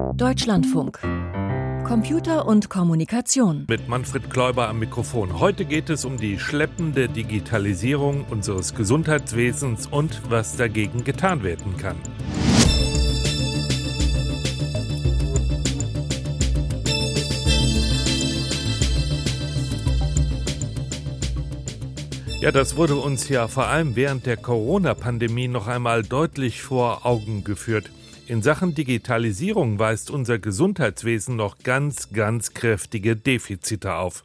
Deutschlandfunk. Computer und Kommunikation. Mit Manfred Kläuber am Mikrofon. Heute geht es um die schleppende Digitalisierung unseres Gesundheitswesens und was dagegen getan werden kann. Ja, das wurde uns ja vor allem während der Corona-Pandemie noch einmal deutlich vor Augen geführt. In Sachen Digitalisierung weist unser Gesundheitswesen noch ganz, ganz kräftige Defizite auf.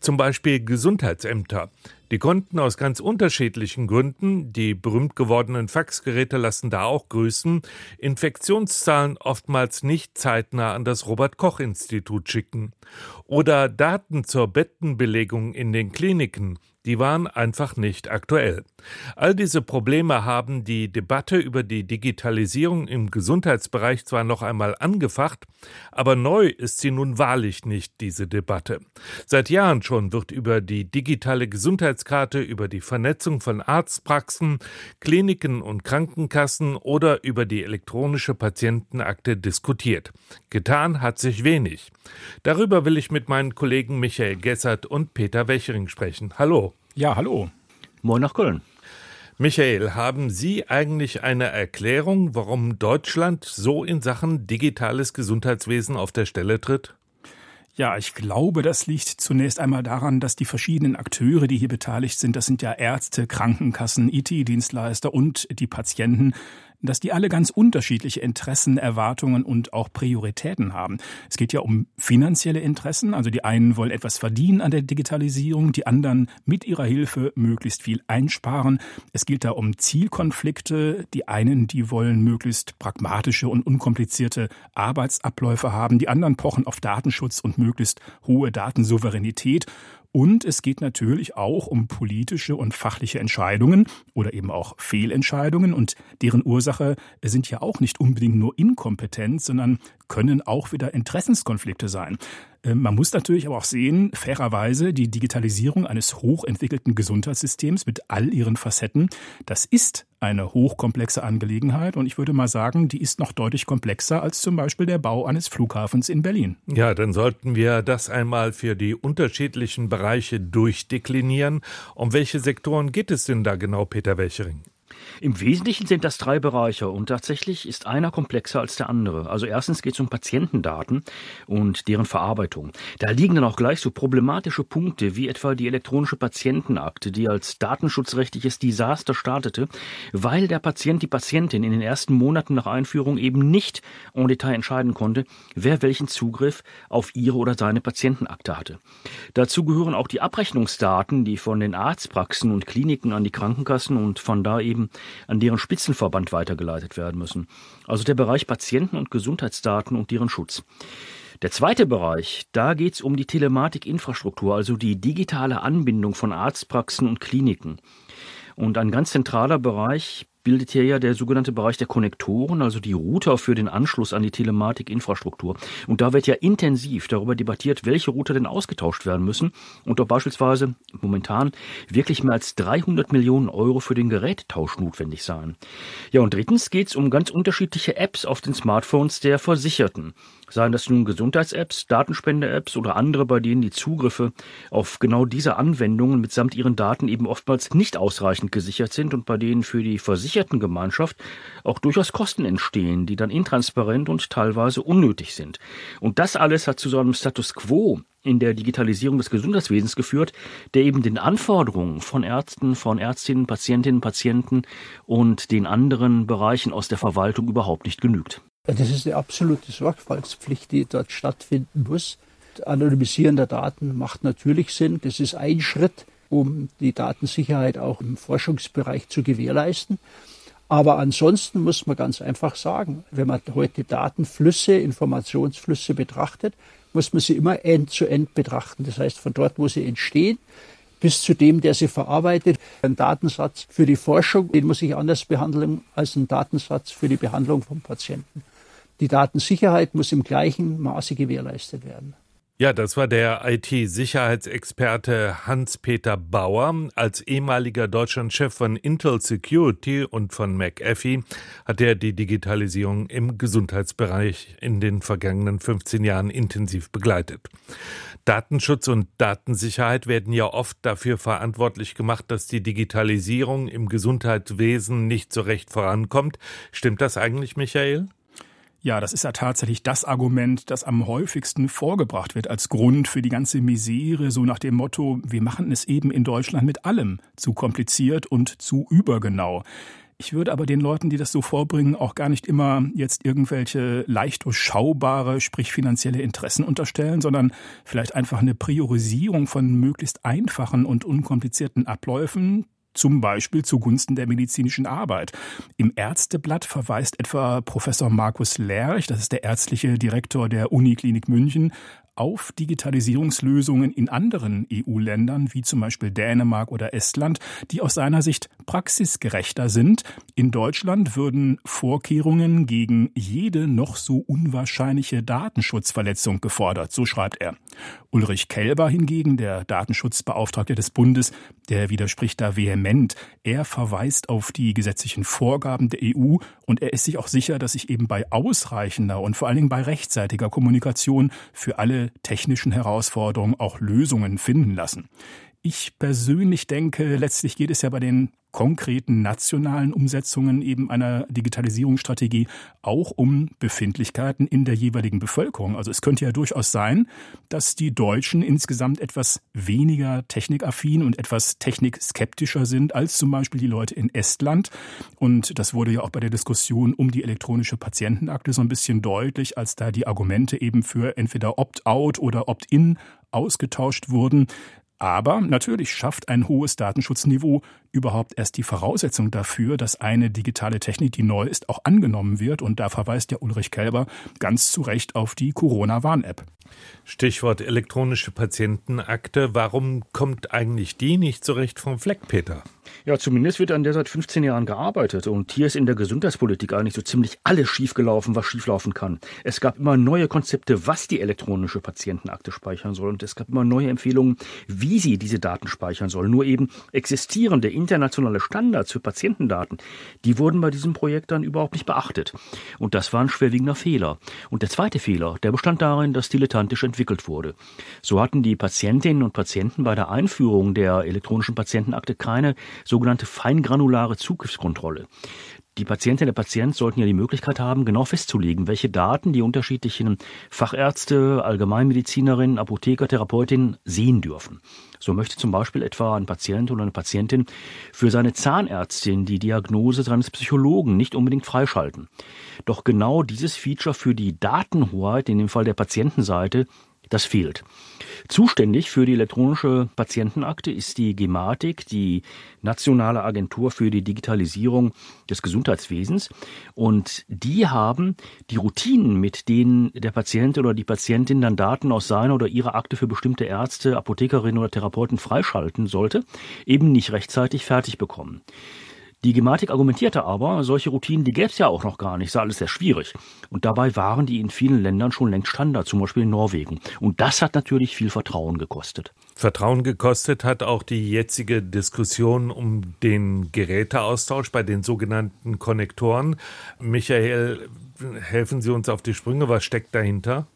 Zum Beispiel Gesundheitsämter. Die konnten aus ganz unterschiedlichen Gründen, die berühmt gewordenen Faxgeräte lassen da auch grüßen, Infektionszahlen oftmals nicht zeitnah an das Robert Koch Institut schicken. Oder Daten zur Bettenbelegung in den Kliniken die waren einfach nicht aktuell. All diese Probleme haben die Debatte über die Digitalisierung im Gesundheitsbereich zwar noch einmal angefacht, aber neu ist sie nun wahrlich nicht, diese Debatte. Seit Jahren schon wird über die digitale Gesundheitskarte, über die Vernetzung von Arztpraxen, Kliniken und Krankenkassen oder über die elektronische Patientenakte diskutiert. Getan hat sich wenig. Darüber will ich mit meinen Kollegen Michael Gessert und Peter Wechering sprechen. Hallo. Ja, hallo. Moin nach Köln. Michael, haben Sie eigentlich eine Erklärung, warum Deutschland so in Sachen digitales Gesundheitswesen auf der Stelle tritt? Ja, ich glaube, das liegt zunächst einmal daran, dass die verschiedenen Akteure, die hier beteiligt sind, das sind ja Ärzte, Krankenkassen, IT-Dienstleister und die Patienten, dass die alle ganz unterschiedliche Interessen, Erwartungen und auch Prioritäten haben. Es geht ja um finanzielle Interessen, also die einen wollen etwas verdienen an der Digitalisierung, die anderen mit ihrer Hilfe möglichst viel einsparen. Es geht da um Zielkonflikte, die einen, die wollen möglichst pragmatische und unkomplizierte Arbeitsabläufe haben, die anderen pochen auf Datenschutz und möglichst hohe Datensouveränität und es geht natürlich auch um politische und fachliche Entscheidungen oder eben auch Fehlentscheidungen. Und deren Ursache sind ja auch nicht unbedingt nur Inkompetenz, sondern können auch wieder Interessenskonflikte sein. Ähm, man muss natürlich aber auch sehen, fairerweise, die Digitalisierung eines hochentwickelten Gesundheitssystems mit all ihren Facetten, das ist eine hochkomplexe Angelegenheit und ich würde mal sagen, die ist noch deutlich komplexer als zum Beispiel der Bau eines Flughafens in Berlin. Ja, dann sollten wir das einmal für die unterschiedlichen Bereiche durchdeklinieren. Um welche Sektoren geht es denn da genau, Peter Welchering? Im Wesentlichen sind das drei Bereiche und tatsächlich ist einer komplexer als der andere. Also erstens geht es um Patientendaten und deren Verarbeitung. Da liegen dann auch gleich so problematische Punkte wie etwa die elektronische Patientenakte, die als datenschutzrechtliches Desaster startete, weil der Patient, die Patientin in den ersten Monaten nach Einführung eben nicht en Detail entscheiden konnte, wer welchen Zugriff auf ihre oder seine Patientenakte hatte. Dazu gehören auch die Abrechnungsdaten, die von den Arztpraxen und Kliniken an die Krankenkassen und von da eben an deren Spitzenverband weitergeleitet werden müssen. Also der Bereich Patienten- und Gesundheitsdaten und deren Schutz. Der zweite Bereich, da geht es um die Telematikinfrastruktur, also die digitale Anbindung von Arztpraxen und Kliniken. Und ein ganz zentraler Bereich bildet hier ja der sogenannte Bereich der Konnektoren, also die Router für den Anschluss an die Telematikinfrastruktur. Und da wird ja intensiv darüber debattiert, welche Router denn ausgetauscht werden müssen und ob beispielsweise momentan wirklich mehr als 300 Millionen Euro für den Gerätetausch notwendig seien. Ja, und drittens geht es um ganz unterschiedliche Apps auf den Smartphones der Versicherten. Seien das nun Gesundheits-Apps, Datenspende-Apps oder andere, bei denen die Zugriffe auf genau diese Anwendungen mitsamt ihren Daten eben oftmals nicht ausreichend gesichert sind und bei denen für die Versichertengemeinschaft auch durchaus Kosten entstehen, die dann intransparent und teilweise unnötig sind. Und das alles hat zu so einem Status quo in der Digitalisierung des Gesundheitswesens geführt, der eben den Anforderungen von Ärzten, von Ärztinnen, Patientinnen, Patienten und den anderen Bereichen aus der Verwaltung überhaupt nicht genügt. Das ist eine absolute Sorgfaltspflicht, die dort stattfinden muss. Anonymisieren der Daten macht natürlich Sinn. Das ist ein Schritt, um die Datensicherheit auch im Forschungsbereich zu gewährleisten. Aber ansonsten muss man ganz einfach sagen, wenn man heute Datenflüsse, Informationsflüsse betrachtet, muss man sie immer end-zu-end -end betrachten. Das heißt, von dort, wo sie entstehen, bis zu dem, der sie verarbeitet. Ein Datensatz für die Forschung, den muss ich anders behandeln als ein Datensatz für die Behandlung von Patienten. Die Datensicherheit muss im gleichen Maße gewährleistet werden. Ja, das war der IT-Sicherheitsexperte Hans-Peter Bauer. Als ehemaliger Deutschlandchef von Intel Security und von McAfee hat er die Digitalisierung im Gesundheitsbereich in den vergangenen 15 Jahren intensiv begleitet. Datenschutz und Datensicherheit werden ja oft dafür verantwortlich gemacht, dass die Digitalisierung im Gesundheitswesen nicht so recht vorankommt. Stimmt das eigentlich, Michael? Ja, das ist ja tatsächlich das Argument, das am häufigsten vorgebracht wird als Grund für die ganze Misere, so nach dem Motto, wir machen es eben in Deutschland mit allem zu kompliziert und zu übergenau. Ich würde aber den Leuten, die das so vorbringen, auch gar nicht immer jetzt irgendwelche leicht durchschaubare, sprich finanzielle Interessen unterstellen, sondern vielleicht einfach eine Priorisierung von möglichst einfachen und unkomplizierten Abläufen, zum Beispiel zugunsten der medizinischen Arbeit. Im Ärzteblatt verweist etwa Professor Markus Lerch, das ist der ärztliche Direktor der Uniklinik München, auf Digitalisierungslösungen in anderen EU-Ländern, wie zum Beispiel Dänemark oder Estland, die aus seiner Sicht praxisgerechter sind. In Deutschland würden Vorkehrungen gegen jede noch so unwahrscheinliche Datenschutzverletzung gefordert, so schreibt er. Ulrich Kelber hingegen, der Datenschutzbeauftragte des Bundes, der widerspricht da vehement. Er verweist auf die gesetzlichen Vorgaben der EU und er ist sich auch sicher, dass sich eben bei ausreichender und vor allen Dingen bei rechtzeitiger Kommunikation für alle technischen Herausforderungen auch Lösungen finden lassen. Ich persönlich denke, letztlich geht es ja bei den konkreten nationalen Umsetzungen eben einer Digitalisierungsstrategie auch um Befindlichkeiten in der jeweiligen Bevölkerung. Also es könnte ja durchaus sein, dass die Deutschen insgesamt etwas weniger technikaffin und etwas technikskeptischer sind als zum Beispiel die Leute in Estland. Und das wurde ja auch bei der Diskussion um die elektronische Patientenakte so ein bisschen deutlich, als da die Argumente eben für entweder Opt-out oder Opt-in ausgetauscht wurden. Aber natürlich schafft ein hohes Datenschutzniveau überhaupt erst die Voraussetzung dafür, dass eine digitale Technik, die neu ist, auch angenommen wird. Und da verweist ja Ulrich Kelber ganz zu Recht auf die Corona-Warn-App. Stichwort elektronische Patientenakte. Warum kommt eigentlich die nicht so recht vom Fleck, Peter? Ja, zumindest wird an der seit 15 Jahren gearbeitet. Und hier ist in der Gesundheitspolitik eigentlich so ziemlich alles schiefgelaufen, was schieflaufen kann. Es gab immer neue Konzepte, was die elektronische Patientenakte speichern soll. Und es gab immer neue Empfehlungen, wie sie diese Daten speichern soll. Nur eben existierende internationale Standards für Patientendaten, die wurden bei diesem Projekt dann überhaupt nicht beachtet. Und das war ein schwerwiegender Fehler. Und der zweite Fehler, der bestand darin, dass dilettantisch entwickelt wurde. So hatten die Patientinnen und Patienten bei der Einführung der elektronischen Patientenakte keine sogenannte feingranulare Zugriffskontrolle. Die Patientin, der Patient sollten ja die Möglichkeit haben, genau festzulegen, welche Daten die unterschiedlichen Fachärzte, Allgemeinmedizinerinnen, Apotheker, Therapeutinnen sehen dürfen. So möchte zum Beispiel etwa ein Patient oder eine Patientin für seine Zahnärztin die Diagnose seines Psychologen nicht unbedingt freischalten. Doch genau dieses Feature für die Datenhoheit, in dem Fall der Patientenseite, das fehlt. Zuständig für die elektronische Patientenakte ist die Gematik, die nationale Agentur für die Digitalisierung des Gesundheitswesens. Und die haben die Routinen, mit denen der Patient oder die Patientin dann Daten aus seiner oder ihrer Akte für bestimmte Ärzte, Apothekerinnen oder Therapeuten freischalten sollte, eben nicht rechtzeitig fertig bekommen. Die Gematik argumentierte aber, solche Routinen, die gäbe es ja auch noch gar nicht, sei alles sehr schwierig. Und dabei waren die in vielen Ländern schon längst Standard, zum Beispiel in Norwegen. Und das hat natürlich viel Vertrauen gekostet. Vertrauen gekostet hat auch die jetzige Diskussion um den Geräteaustausch bei den sogenannten Konnektoren. Michael, helfen Sie uns auf die Sprünge, was steckt dahinter?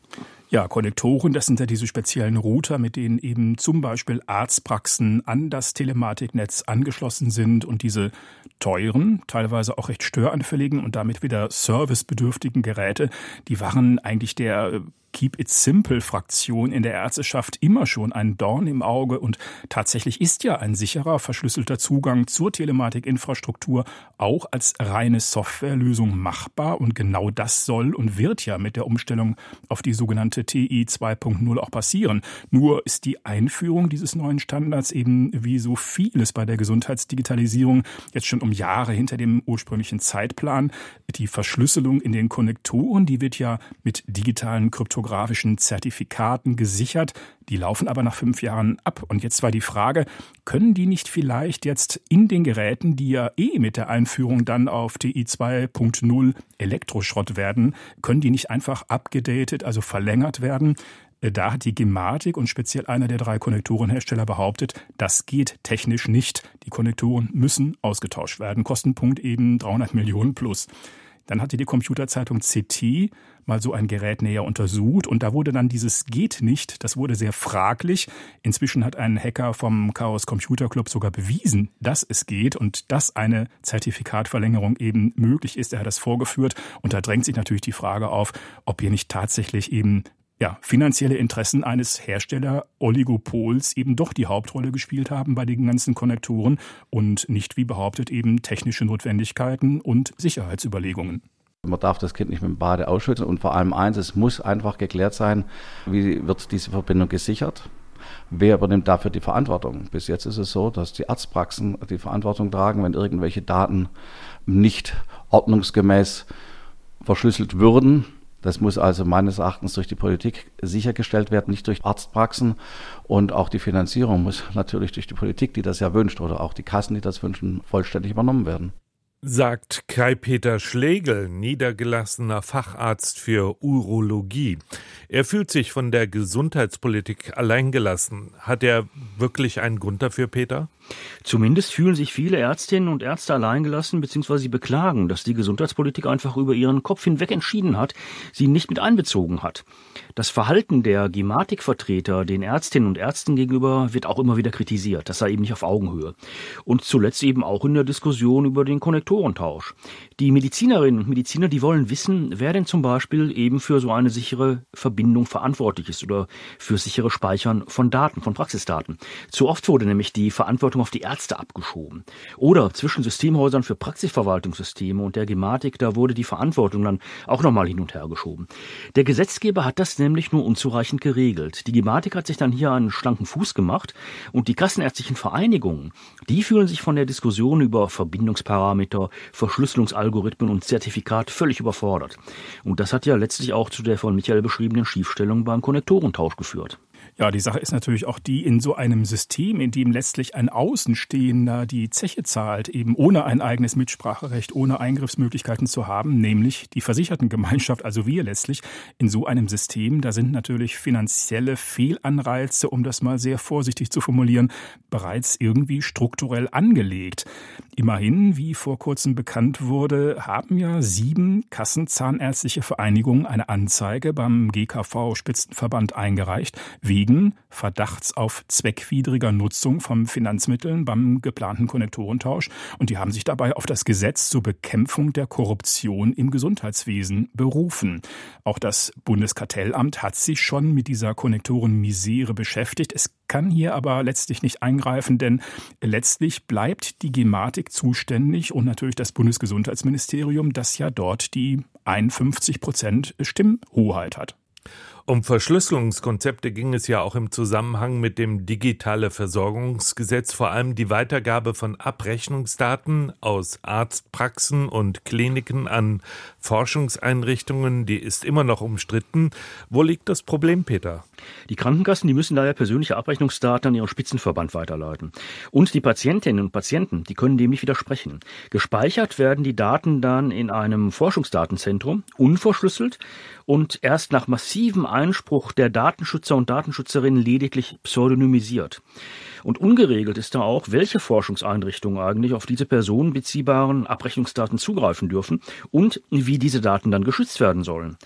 Ja, Konnektoren, das sind ja diese speziellen Router, mit denen eben zum Beispiel Arztpraxen an das Telematiknetz angeschlossen sind und diese teuren, teilweise auch recht störanfälligen und damit wieder servicebedürftigen Geräte, die waren eigentlich der Keep It Simple Fraktion in der Ärzteschaft immer schon ein Dorn im Auge und tatsächlich ist ja ein sicherer, verschlüsselter Zugang zur Telematikinfrastruktur auch als reine Softwarelösung machbar und genau das soll und wird ja mit der Umstellung auf die sogenannte TI 2.0 auch passieren. Nur ist die Einführung dieses neuen Standards eben wie so vieles bei der Gesundheitsdigitalisierung jetzt schon um Jahre hinter dem ursprünglichen Zeitplan. Die Verschlüsselung in den Konnektoren, die wird ja mit digitalen Krypto kryptografischen Zertifikaten gesichert. Die laufen aber nach fünf Jahren ab. Und jetzt war die Frage, können die nicht vielleicht jetzt in den Geräten, die ja eh mit der Einführung dann auf TI 2.0 Elektroschrott werden, können die nicht einfach abgedatet, also verlängert werden? Äh, da hat die Gematik und speziell einer der drei Konnektorenhersteller behauptet, das geht technisch nicht. Die Konnektoren müssen ausgetauscht werden. Kostenpunkt eben 300 Millionen plus. Dann hatte die Computerzeitung CT mal so ein Gerät näher untersucht und da wurde dann dieses geht nicht, das wurde sehr fraglich. Inzwischen hat ein Hacker vom Chaos Computer Club sogar bewiesen, dass es geht und dass eine Zertifikatverlängerung eben möglich ist. Er hat das vorgeführt und da drängt sich natürlich die Frage auf, ob hier nicht tatsächlich eben ja, finanzielle Interessen eines Hersteller-Oligopols eben doch die Hauptrolle gespielt haben bei den ganzen Konnektoren und nicht, wie behauptet, eben technische Notwendigkeiten und Sicherheitsüberlegungen. Man darf das Kind nicht mit dem Bade ausschütten und vor allem eins, es muss einfach geklärt sein, wie wird diese Verbindung gesichert. Wer übernimmt dafür die Verantwortung? Bis jetzt ist es so, dass die Arztpraxen die Verantwortung tragen, wenn irgendwelche Daten nicht ordnungsgemäß verschlüsselt würden das muss also meines Erachtens durch die Politik sichergestellt werden, nicht durch Arztpraxen. Und auch die Finanzierung muss natürlich durch die Politik, die das ja wünscht, oder auch die Kassen, die das wünschen, vollständig übernommen werden sagt Kai-Peter Schlegel, niedergelassener Facharzt für Urologie. Er fühlt sich von der Gesundheitspolitik alleingelassen. Hat er wirklich einen Grund dafür, Peter? Zumindest fühlen sich viele Ärztinnen und Ärzte alleingelassen bzw. beklagen, dass die Gesundheitspolitik einfach über ihren Kopf hinweg entschieden hat, sie nicht mit einbezogen hat. Das Verhalten der Gematikvertreter den Ärztinnen und Ärzten gegenüber wird auch immer wieder kritisiert. Das sei eben nicht auf Augenhöhe. Und zuletzt eben auch in der Diskussion über den Konnektorentausch. Die Medizinerinnen und Mediziner, die wollen wissen, wer denn zum Beispiel eben für so eine sichere Verbindung verantwortlich ist oder für sichere Speichern von Daten, von Praxisdaten. Zu oft wurde nämlich die Verantwortung auf die Ärzte abgeschoben. Oder zwischen Systemhäusern für Praxisverwaltungssysteme und der Gematik, da wurde die Verantwortung dann auch nochmal hin und her geschoben. Der Gesetzgeber hat das nämlich nur unzureichend geregelt. Die Gematik hat sich dann hier einen schlanken Fuß gemacht und die kassenärztlichen Vereinigungen, die fühlen sich von der Diskussion über Verbindungsparameter, Verschlüsselungsalgorithmen und Zertifikat völlig überfordert. Und das hat ja letztlich auch zu der von Michael beschriebenen Schiefstellung beim Konnektorentausch geführt. Ja, die Sache ist natürlich auch die, in so einem System, in dem letztlich ein Außenstehender die Zeche zahlt, eben ohne ein eigenes Mitspracherecht, ohne Eingriffsmöglichkeiten zu haben, nämlich die Versichertengemeinschaft, also wir letztlich, in so einem System, da sind natürlich finanzielle Fehlanreize, um das mal sehr vorsichtig zu formulieren, bereits irgendwie strukturell angelegt. Immerhin, wie vor kurzem bekannt wurde, haben ja sieben Kassenzahnärztliche Vereinigungen eine Anzeige beim GKV Spitzenverband eingereicht, wegen wegen Verdachts auf zweckwidriger Nutzung von Finanzmitteln beim geplanten Konnektorentausch. Und die haben sich dabei auf das Gesetz zur Bekämpfung der Korruption im Gesundheitswesen berufen. Auch das Bundeskartellamt hat sich schon mit dieser Konnektorenmisere beschäftigt. Es kann hier aber letztlich nicht eingreifen, denn letztlich bleibt die Gematik zuständig und natürlich das Bundesgesundheitsministerium, das ja dort die 51 Prozent Stimmhoheit hat. Um Verschlüsselungskonzepte ging es ja auch im Zusammenhang mit dem digitale Versorgungsgesetz, vor allem die Weitergabe von Abrechnungsdaten aus Arztpraxen und Kliniken an Forschungseinrichtungen, die ist immer noch umstritten. Wo liegt das Problem, Peter? Die Krankenkassen, die müssen daher persönliche Abrechnungsdaten an ihren Spitzenverband weiterleiten. Und die Patientinnen und Patienten, die können dem nicht widersprechen. Gespeichert werden die Daten dann in einem Forschungsdatenzentrum, unverschlüsselt und erst nach massivem Einspruch der Datenschützer und Datenschützerinnen lediglich pseudonymisiert. Und ungeregelt ist da auch, welche Forschungseinrichtungen eigentlich auf diese personenbeziehbaren Abrechnungsdaten zugreifen dürfen und wie diese Daten dann geschützt werden sollen.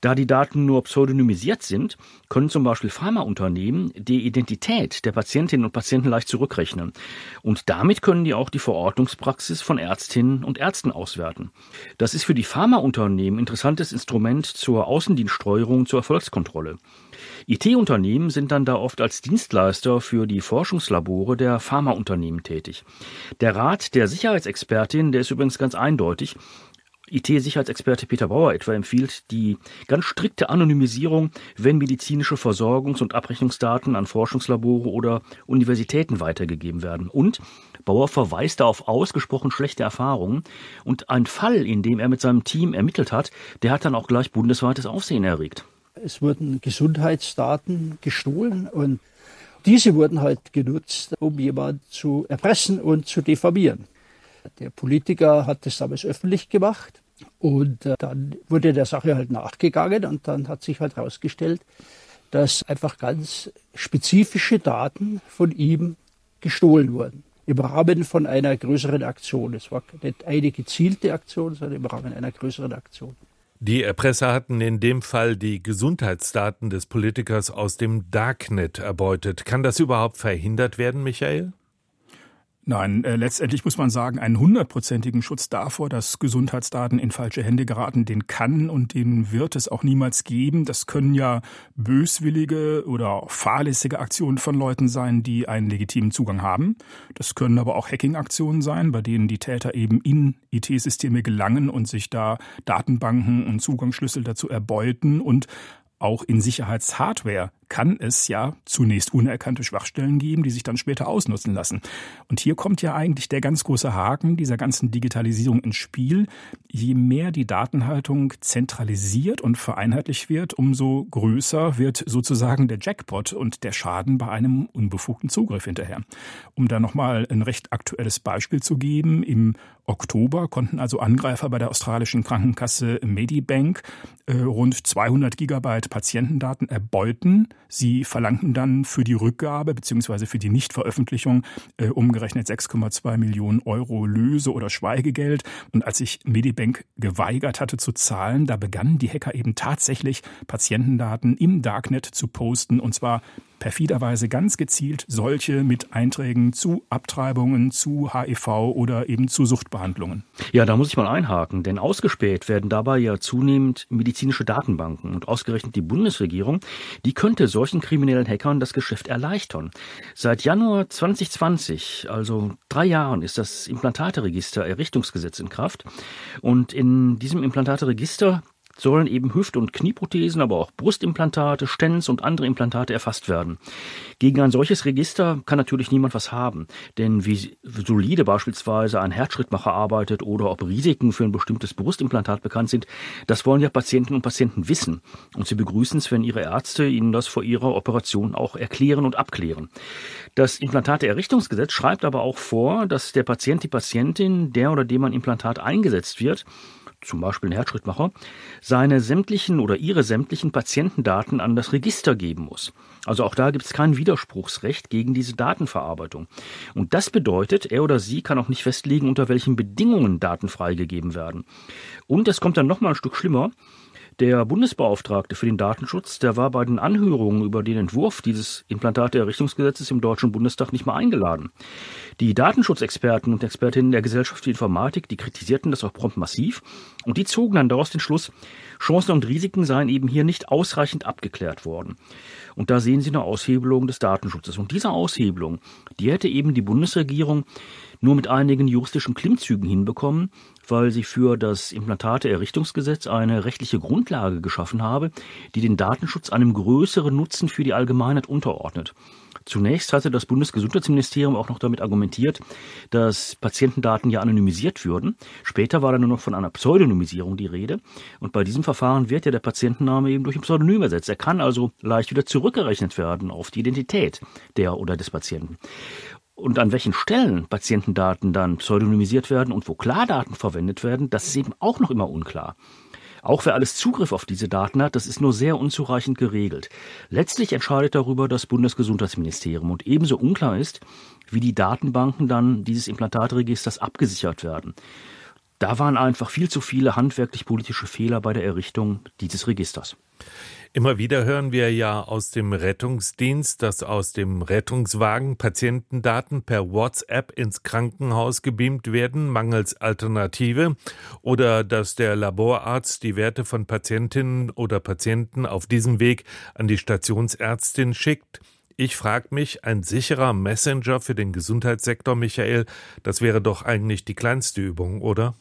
Da die Daten nur pseudonymisiert sind, können zum Beispiel Pharmaunternehmen die Identität der Patientinnen und Patienten leicht zurückrechnen. Und damit können die auch die Verordnungspraxis von Ärztinnen und Ärzten auswerten. Das ist für die Pharmaunternehmen interessantes Instrument zur Außendienststeuerung, zur Erfolgskontrolle. IT-Unternehmen sind dann da oft als Dienstleister für die Forschungslabore der Pharmaunternehmen tätig. Der Rat der Sicherheitsexpertin, der ist übrigens ganz eindeutig. IT-Sicherheitsexperte Peter Bauer etwa empfiehlt die ganz strikte Anonymisierung, wenn medizinische Versorgungs- und Abrechnungsdaten an Forschungslabore oder Universitäten weitergegeben werden. Und Bauer verweist da auf ausgesprochen schlechte Erfahrungen. Und ein Fall, in dem er mit seinem Team ermittelt hat, der hat dann auch gleich bundesweites Aufsehen erregt. Es wurden Gesundheitsdaten gestohlen und diese wurden halt genutzt, um jemanden zu erpressen und zu diffamieren. Der Politiker hat das damals öffentlich gemacht und äh, dann wurde der Sache halt nachgegangen und dann hat sich halt herausgestellt, dass einfach ganz spezifische Daten von ihm gestohlen wurden. Im Rahmen von einer größeren Aktion. Es war nicht eine gezielte Aktion, sondern im Rahmen einer größeren Aktion. Die Erpresser hatten in dem Fall die Gesundheitsdaten des Politikers aus dem Darknet erbeutet. Kann das überhaupt verhindert werden, Michael? Nein, äh, letztendlich muss man sagen, einen hundertprozentigen Schutz davor, dass Gesundheitsdaten in falsche Hände geraten, den kann und den wird es auch niemals geben. Das können ja böswillige oder fahrlässige Aktionen von Leuten sein, die einen legitimen Zugang haben. Das können aber auch Hacking-Aktionen sein, bei denen die Täter eben in IT-Systeme gelangen und sich da Datenbanken und Zugangsschlüssel dazu erbeuten und auch in Sicherheitshardware kann es ja zunächst unerkannte Schwachstellen geben, die sich dann später ausnutzen lassen. Und hier kommt ja eigentlich der ganz große Haken dieser ganzen Digitalisierung ins Spiel. Je mehr die Datenhaltung zentralisiert und vereinheitlicht wird, umso größer wird sozusagen der Jackpot und der Schaden bei einem unbefugten Zugriff hinterher. Um da nochmal ein recht aktuelles Beispiel zu geben, im Oktober konnten also Angreifer bei der australischen Krankenkasse Medibank äh, rund 200 Gigabyte Patientendaten erbeuten Sie verlangten dann für die Rückgabe bzw. für die Nichtveröffentlichung äh, umgerechnet 6,2 Millionen Euro Löse- oder Schweigegeld. Und als sich Medibank geweigert hatte zu zahlen, da begannen die Hacker eben tatsächlich Patientendaten im Darknet zu posten und zwar perfiderweise ganz gezielt solche mit Einträgen zu Abtreibungen, zu HIV oder eben zu Suchtbehandlungen. Ja, da muss ich mal einhaken, denn ausgespäht werden dabei ja zunehmend medizinische Datenbanken und ausgerechnet die Bundesregierung, die könnte solchen kriminellen Hackern das Geschäft erleichtern. Seit Januar 2020, also drei Jahren, ist das Implantateregister Errichtungsgesetz in Kraft und in diesem Implantateregister sollen eben Hüft- und Knieprothesen, aber auch Brustimplantate, Stents und andere Implantate erfasst werden. Gegen ein solches Register kann natürlich niemand was haben, denn wie solide beispielsweise ein Herzschrittmacher arbeitet oder ob Risiken für ein bestimmtes Brustimplantat bekannt sind, das wollen ja Patienten und Patienten wissen. Und sie begrüßen es, wenn ihre Ärzte ihnen das vor ihrer Operation auch erklären und abklären. Das Implantate-Errichtungsgesetz schreibt aber auch vor, dass der Patient, die Patientin, der oder dem ein Implantat eingesetzt wird, zum Beispiel ein Herzschrittmacher, seine sämtlichen oder ihre sämtlichen Patientendaten an das Register geben muss. Also auch da gibt es kein Widerspruchsrecht gegen diese Datenverarbeitung. Und das bedeutet, er oder sie kann auch nicht festlegen, unter welchen Bedingungen Daten freigegeben werden. Und es kommt dann noch mal ein Stück schlimmer. Der Bundesbeauftragte für den Datenschutz, der war bei den Anhörungen über den Entwurf dieses Implantate-Errichtungsgesetzes im Deutschen Bundestag nicht mal eingeladen. Die Datenschutzexperten und Expertinnen der Gesellschaft für Informatik, die kritisierten das auch prompt massiv und die zogen dann daraus den Schluss, Chancen und Risiken seien eben hier nicht ausreichend abgeklärt worden. Und da sehen Sie eine Aushebelung des Datenschutzes. Und diese Aushebelung, die hätte eben die Bundesregierung nur mit einigen juristischen Klimmzügen hinbekommen, weil sie für das Implantate-Errichtungsgesetz eine rechtliche Grundlage geschaffen habe, die den Datenschutz einem größeren Nutzen für die Allgemeinheit unterordnet. Zunächst hatte das Bundesgesundheitsministerium auch noch damit argumentiert, dass Patientendaten ja anonymisiert würden. Später war dann nur noch von einer Pseudonymisierung die Rede. Und bei diesem Verfahren wird ja der Patientenname eben durch ein Pseudonym ersetzt. Er kann also leicht wieder zurückgerechnet werden auf die Identität der oder des Patienten und an welchen Stellen Patientendaten dann pseudonymisiert werden und wo Klardaten verwendet werden, das ist eben auch noch immer unklar. Auch wer alles Zugriff auf diese Daten hat, das ist nur sehr unzureichend geregelt. Letztlich entscheidet darüber das Bundesgesundheitsministerium und ebenso unklar ist, wie die Datenbanken dann dieses Implantatregisters abgesichert werden. Da waren einfach viel zu viele handwerklich-politische Fehler bei der Errichtung dieses Registers. Immer wieder hören wir ja aus dem Rettungsdienst, dass aus dem Rettungswagen Patientendaten per WhatsApp ins Krankenhaus gebeamt werden, mangels Alternative, oder dass der Laborarzt die Werte von Patientinnen oder Patienten auf diesem Weg an die Stationsärztin schickt. Ich frage mich, ein sicherer Messenger für den Gesundheitssektor, Michael, das wäre doch eigentlich die kleinste Übung, oder?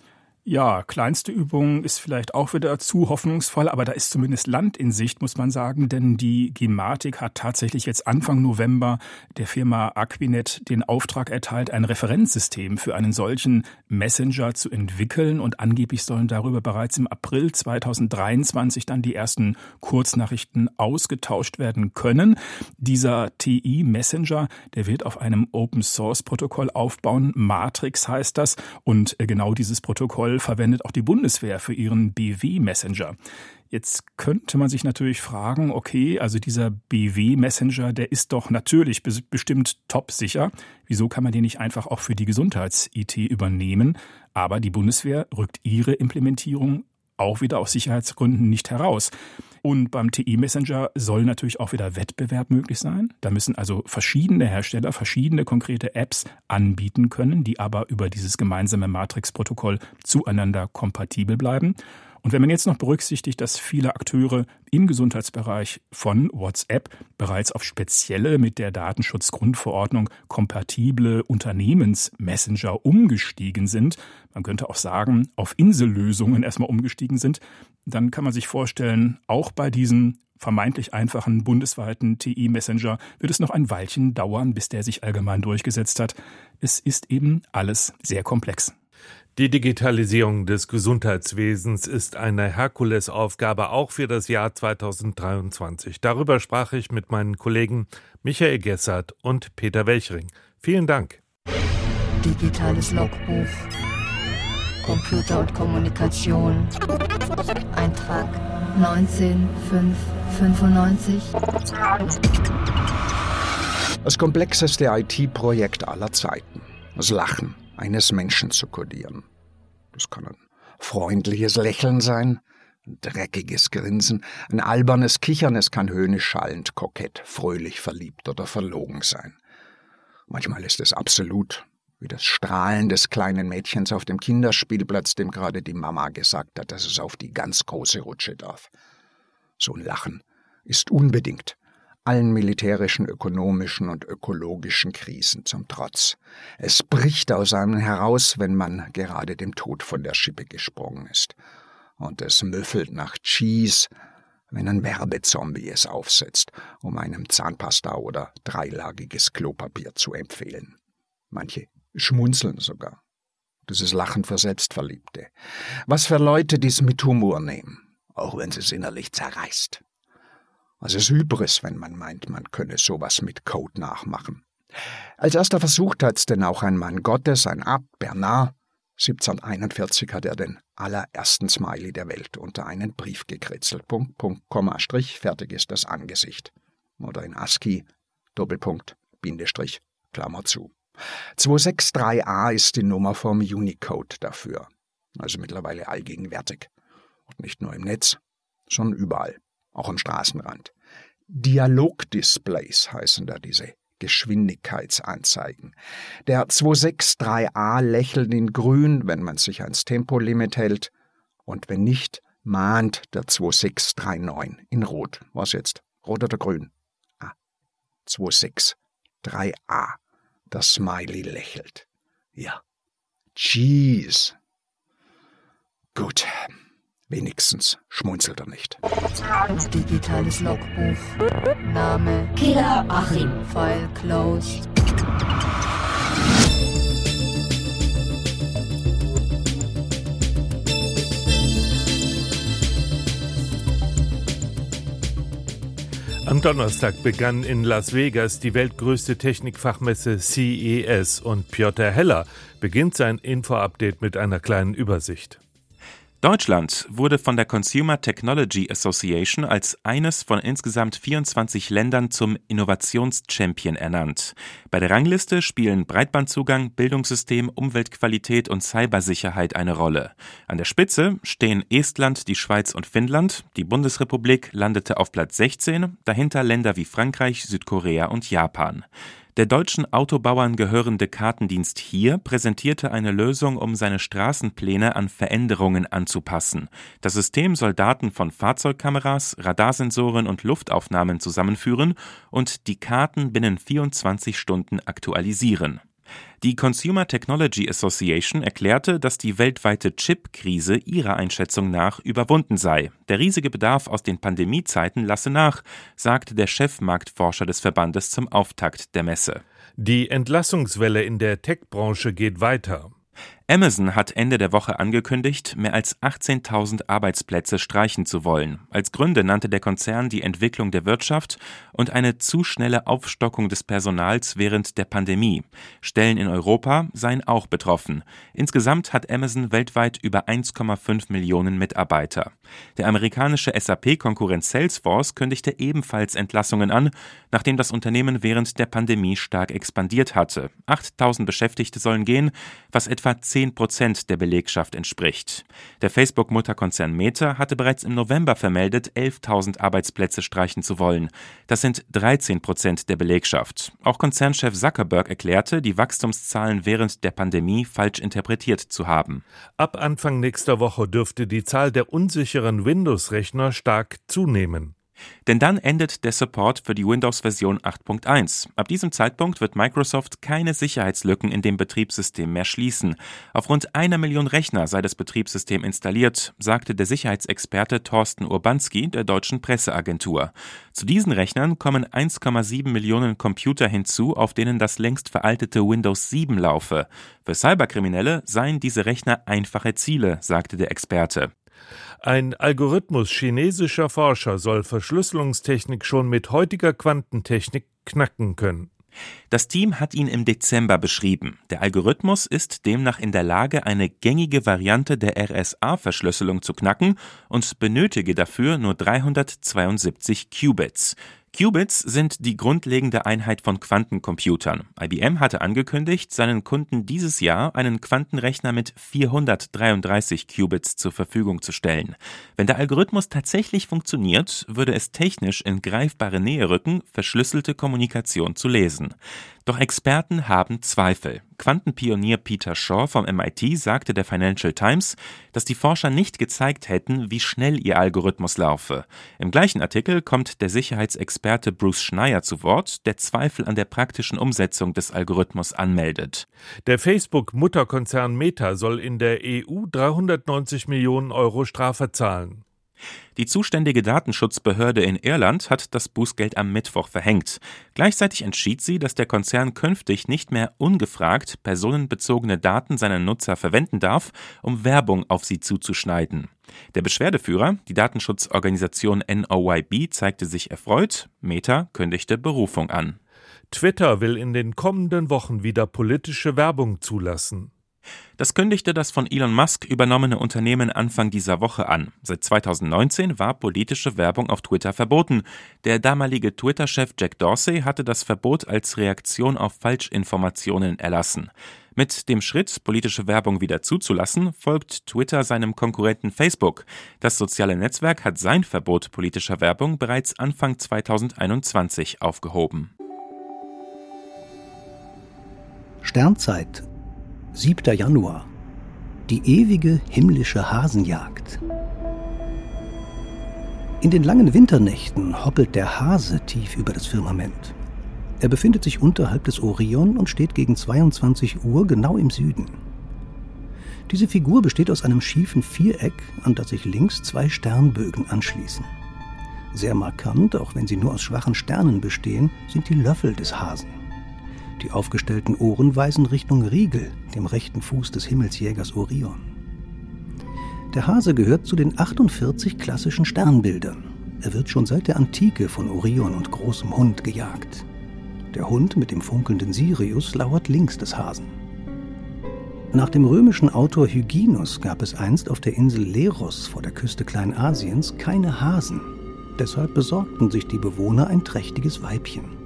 Ja, kleinste Übung ist vielleicht auch wieder zu hoffnungsvoll, aber da ist zumindest Land in Sicht, muss man sagen, denn die Gematik hat tatsächlich jetzt Anfang November der Firma Aquinet den Auftrag erteilt, ein Referenzsystem für einen solchen Messenger zu entwickeln und angeblich sollen darüber bereits im April 2023 dann die ersten Kurznachrichten ausgetauscht werden können. Dieser TI Messenger, der wird auf einem Open Source Protokoll aufbauen, Matrix heißt das und genau dieses Protokoll verwendet auch die Bundeswehr für ihren BW-Messenger. Jetzt könnte man sich natürlich fragen, okay, also dieser BW-Messenger, der ist doch natürlich bestimmt top sicher. Wieso kann man den nicht einfach auch für die Gesundheits-IT übernehmen? Aber die Bundeswehr rückt ihre Implementierung auch wieder aus Sicherheitsgründen nicht heraus. Und beim TI-Messenger soll natürlich auch wieder Wettbewerb möglich sein. Da müssen also verschiedene Hersteller verschiedene konkrete Apps anbieten können, die aber über dieses gemeinsame Matrix-Protokoll zueinander kompatibel bleiben. Und wenn man jetzt noch berücksichtigt, dass viele Akteure im Gesundheitsbereich von WhatsApp bereits auf spezielle mit der Datenschutzgrundverordnung kompatible Unternehmensmessenger umgestiegen sind, man könnte auch sagen, auf Insellösungen erstmal umgestiegen sind, dann kann man sich vorstellen, auch bei diesen vermeintlich einfachen bundesweiten TI-Messenger wird es noch ein Weilchen dauern, bis der sich allgemein durchgesetzt hat. Es ist eben alles sehr komplex. Die Digitalisierung des Gesundheitswesens ist eine Herkulesaufgabe auch für das Jahr 2023. Darüber sprach ich mit meinen Kollegen Michael Gessert und Peter Welchring. Vielen Dank. Digitales Logbuch. Computer und Kommunikation. Eintrag 19595. Das komplexeste IT-Projekt aller Zeiten. Das Lachen eines Menschen zu kodieren. Das kann ein freundliches Lächeln sein, ein dreckiges Grinsen, ein albernes Kichern, es kann höhnisch schallend, kokett, fröhlich, verliebt oder verlogen sein. Manchmal ist es absolut, wie das Strahlen des kleinen Mädchens auf dem Kinderspielplatz, dem gerade die Mama gesagt hat, dass es auf die ganz große Rutsche darf. So ein Lachen ist unbedingt, allen militärischen, ökonomischen und ökologischen Krisen zum Trotz. Es bricht aus einem heraus, wenn man gerade dem Tod von der Schippe gesprungen ist. Und es müffelt nach Cheese, wenn ein Werbezombie es aufsetzt, um einem Zahnpasta oder dreilagiges Klopapier zu empfehlen. Manche schmunzeln sogar. Das ist Lachen für Selbstverliebte. Was für Leute, die es mit Humor nehmen, auch wenn es innerlich zerreißt. Also es ist Hybris, wenn man meint, man könne sowas mit Code nachmachen. Als erster versucht hat's denn auch ein Mann Gottes, ein Abt, Bernard. 1741 hat er den allerersten Smiley der Welt unter einen Brief gekritzelt. Punkt, Punkt, Komma, Strich, fertig ist das Angesicht. Oder in ASCII, Doppelpunkt, Bindestrich, Klammer zu. 263a ist die Nummer vom Unicode dafür. Also mittlerweile allgegenwärtig. Und nicht nur im Netz, sondern überall auch am Straßenrand. Dialogdisplays heißen da diese Geschwindigkeitsanzeigen. Der 263a lächelt in grün, wenn man sich ans Tempolimit hält, und wenn nicht, mahnt der 2639 in rot. Was jetzt? Rot oder grün? Ah, 263a. Das Smiley lächelt. Ja. Cheese. Gut. Wenigstens schmunzelt er nicht. Digitales Logbuch. Name Killer Achim. File closed. Am Donnerstag begann in Las Vegas die weltgrößte Technikfachmesse CES und Piotr Heller beginnt sein Info-Update mit einer kleinen Übersicht. Deutschland wurde von der Consumer Technology Association als eines von insgesamt 24 Ländern zum Innovationschampion ernannt. Bei der Rangliste spielen Breitbandzugang, Bildungssystem, Umweltqualität und Cybersicherheit eine Rolle. An der Spitze stehen Estland, die Schweiz und Finnland. Die Bundesrepublik landete auf Platz 16, dahinter Länder wie Frankreich, Südkorea und Japan. Der deutschen Autobauern gehörende Kartendienst Hier präsentierte eine Lösung, um seine Straßenpläne an Veränderungen anzupassen. Das System soll Daten von Fahrzeugkameras, Radarsensoren und Luftaufnahmen zusammenführen und die Karten binnen 24 Stunden aktualisieren die Consumer Technology Association erklärte, dass die weltweite Chip-Krise ihrer Einschätzung nach überwunden sei. Der riesige Bedarf aus den Pandemiezeiten lasse nach, sagte der Chefmarktforscher des Verbandes zum Auftakt der Messe. Die Entlassungswelle in der Tech-Branche geht weiter. Amazon hat Ende der Woche angekündigt, mehr als 18.000 Arbeitsplätze streichen zu wollen. Als Gründe nannte der Konzern die Entwicklung der Wirtschaft und eine zu schnelle Aufstockung des Personals während der Pandemie. Stellen in Europa seien auch betroffen. Insgesamt hat Amazon weltweit über 1,5 Millionen Mitarbeiter. Der amerikanische SAP-Konkurrent Salesforce kündigte ebenfalls Entlassungen an, nachdem das Unternehmen während der Pandemie stark expandiert hatte. 8.000 Beschäftigte sollen gehen, was etwa 10 Prozent der Belegschaft entspricht. Der Facebook-Mutterkonzern Meta hatte bereits im November vermeldet, 11.000 Arbeitsplätze streichen zu wollen. Das sind 13 Prozent der Belegschaft. Auch Konzernchef Zuckerberg erklärte, die Wachstumszahlen während der Pandemie falsch interpretiert zu haben. Ab Anfang nächster Woche dürfte die Zahl der unsicheren Windows-Rechner stark zunehmen. Denn dann endet der Support für die Windows-Version 8.1. Ab diesem Zeitpunkt wird Microsoft keine Sicherheitslücken in dem Betriebssystem mehr schließen. Auf rund einer Million Rechner sei das Betriebssystem installiert, sagte der Sicherheitsexperte Thorsten Urbanski der deutschen Presseagentur. Zu diesen Rechnern kommen 1,7 Millionen Computer hinzu, auf denen das längst veraltete Windows 7 laufe. Für Cyberkriminelle seien diese Rechner einfache Ziele, sagte der Experte. Ein Algorithmus chinesischer Forscher soll Verschlüsselungstechnik schon mit heutiger Quantentechnik knacken können. Das Team hat ihn im Dezember beschrieben. Der Algorithmus ist demnach in der Lage, eine gängige Variante der RSA-Verschlüsselung zu knacken und benötige dafür nur 372 Qubits. Qubits sind die grundlegende Einheit von Quantencomputern. IBM hatte angekündigt, seinen Kunden dieses Jahr einen Quantenrechner mit 433 Qubits zur Verfügung zu stellen. Wenn der Algorithmus tatsächlich funktioniert, würde es technisch in greifbare Nähe rücken, verschlüsselte Kommunikation zu lesen. Doch Experten haben Zweifel. Quantenpionier Peter Shaw vom MIT sagte der Financial Times, dass die Forscher nicht gezeigt hätten, wie schnell ihr Algorithmus laufe. Im gleichen Artikel kommt der Sicherheitsexperte Bruce Schneier zu Wort, der Zweifel an der praktischen Umsetzung des Algorithmus anmeldet. Der Facebook-Mutterkonzern Meta soll in der EU 390 Millionen Euro Strafe zahlen. Die zuständige Datenschutzbehörde in Irland hat das Bußgeld am Mittwoch verhängt. Gleichzeitig entschied sie, dass der Konzern künftig nicht mehr ungefragt personenbezogene Daten seiner Nutzer verwenden darf, um Werbung auf sie zuzuschneiden. Der Beschwerdeführer, die Datenschutzorganisation NOYB, zeigte sich erfreut, Meta kündigte Berufung an. Twitter will in den kommenden Wochen wieder politische Werbung zulassen. Das kündigte das von Elon Musk übernommene Unternehmen Anfang dieser Woche an. Seit 2019 war politische Werbung auf Twitter verboten. Der damalige Twitter-Chef Jack Dorsey hatte das Verbot als Reaktion auf Falschinformationen erlassen. Mit dem Schritt, politische Werbung wieder zuzulassen, folgt Twitter seinem Konkurrenten Facebook. Das soziale Netzwerk hat sein Verbot politischer Werbung bereits Anfang 2021 aufgehoben. Sternzeit 7. Januar. Die ewige himmlische Hasenjagd. In den langen Winternächten hoppelt der Hase tief über das Firmament. Er befindet sich unterhalb des Orion und steht gegen 22 Uhr genau im Süden. Diese Figur besteht aus einem schiefen Viereck, an das sich links zwei Sternbögen anschließen. Sehr markant, auch wenn sie nur aus schwachen Sternen bestehen, sind die Löffel des Hasen. Die aufgestellten Ohren weisen Richtung Riegel, dem rechten Fuß des Himmelsjägers Orion. Der Hase gehört zu den 48 klassischen Sternbildern. Er wird schon seit der Antike von Orion und großem Hund gejagt. Der Hund mit dem funkelnden Sirius lauert links des Hasen. Nach dem römischen Autor Hyginus gab es einst auf der Insel Leros vor der Küste Kleinasiens keine Hasen. Deshalb besorgten sich die Bewohner ein trächtiges Weibchen.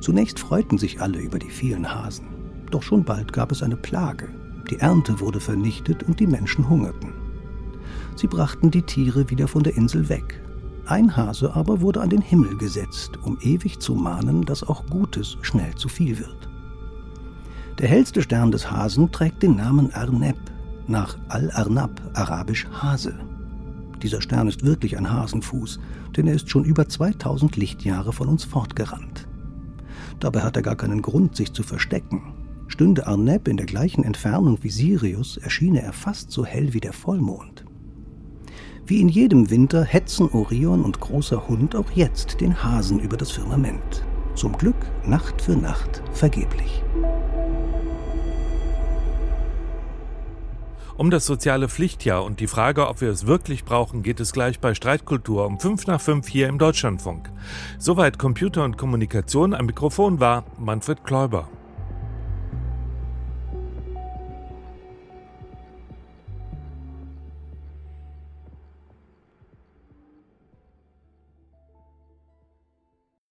Zunächst freuten sich alle über die vielen Hasen. Doch schon bald gab es eine Plage. Die Ernte wurde vernichtet und die Menschen hungerten. Sie brachten die Tiere wieder von der Insel weg. Ein Hase aber wurde an den Himmel gesetzt, um ewig zu mahnen, dass auch Gutes schnell zu viel wird. Der hellste Stern des Hasen trägt den Namen Arneb, nach Al-Arnab, arabisch Hase. Dieser Stern ist wirklich ein Hasenfuß, denn er ist schon über 2000 Lichtjahre von uns fortgerannt. Dabei hat er gar keinen Grund, sich zu verstecken. Stünde Arneb in der gleichen Entfernung wie Sirius, erschiene er fast so hell wie der Vollmond. Wie in jedem Winter hetzen Orion und großer Hund auch jetzt den Hasen über das Firmament. Zum Glück Nacht für Nacht vergeblich. Um das soziale Pflichtjahr und die Frage, ob wir es wirklich brauchen, geht es gleich bei Streitkultur um 5 nach 5 hier im Deutschlandfunk. Soweit Computer und Kommunikation. Am Mikrofon war Manfred Kläuber.